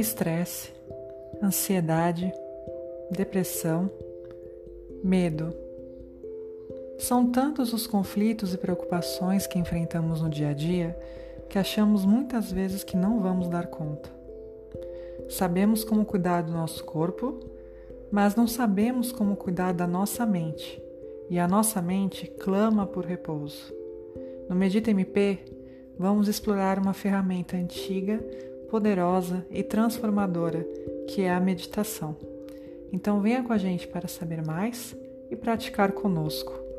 estresse, ansiedade, depressão, medo. São tantos os conflitos e preocupações que enfrentamos no dia a dia que achamos muitas vezes que não vamos dar conta. Sabemos como cuidar do nosso corpo, mas não sabemos como cuidar da nossa mente, e a nossa mente clama por repouso. No Medita MP, vamos explorar uma ferramenta antiga, poderosa e transformadora, que é a meditação. Então venha com a gente para saber mais e praticar conosco.